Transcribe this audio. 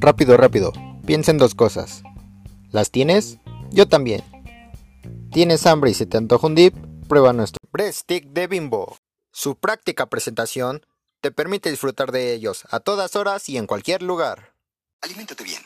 Rápido, rápido. Piensa en dos cosas. ¿Las tienes? Yo también. ¿Tienes hambre y se te antoja un dip? Prueba nuestro Breadstick de Bimbo. Su práctica presentación te permite disfrutar de ellos a todas horas y en cualquier lugar. Aliméntate bien.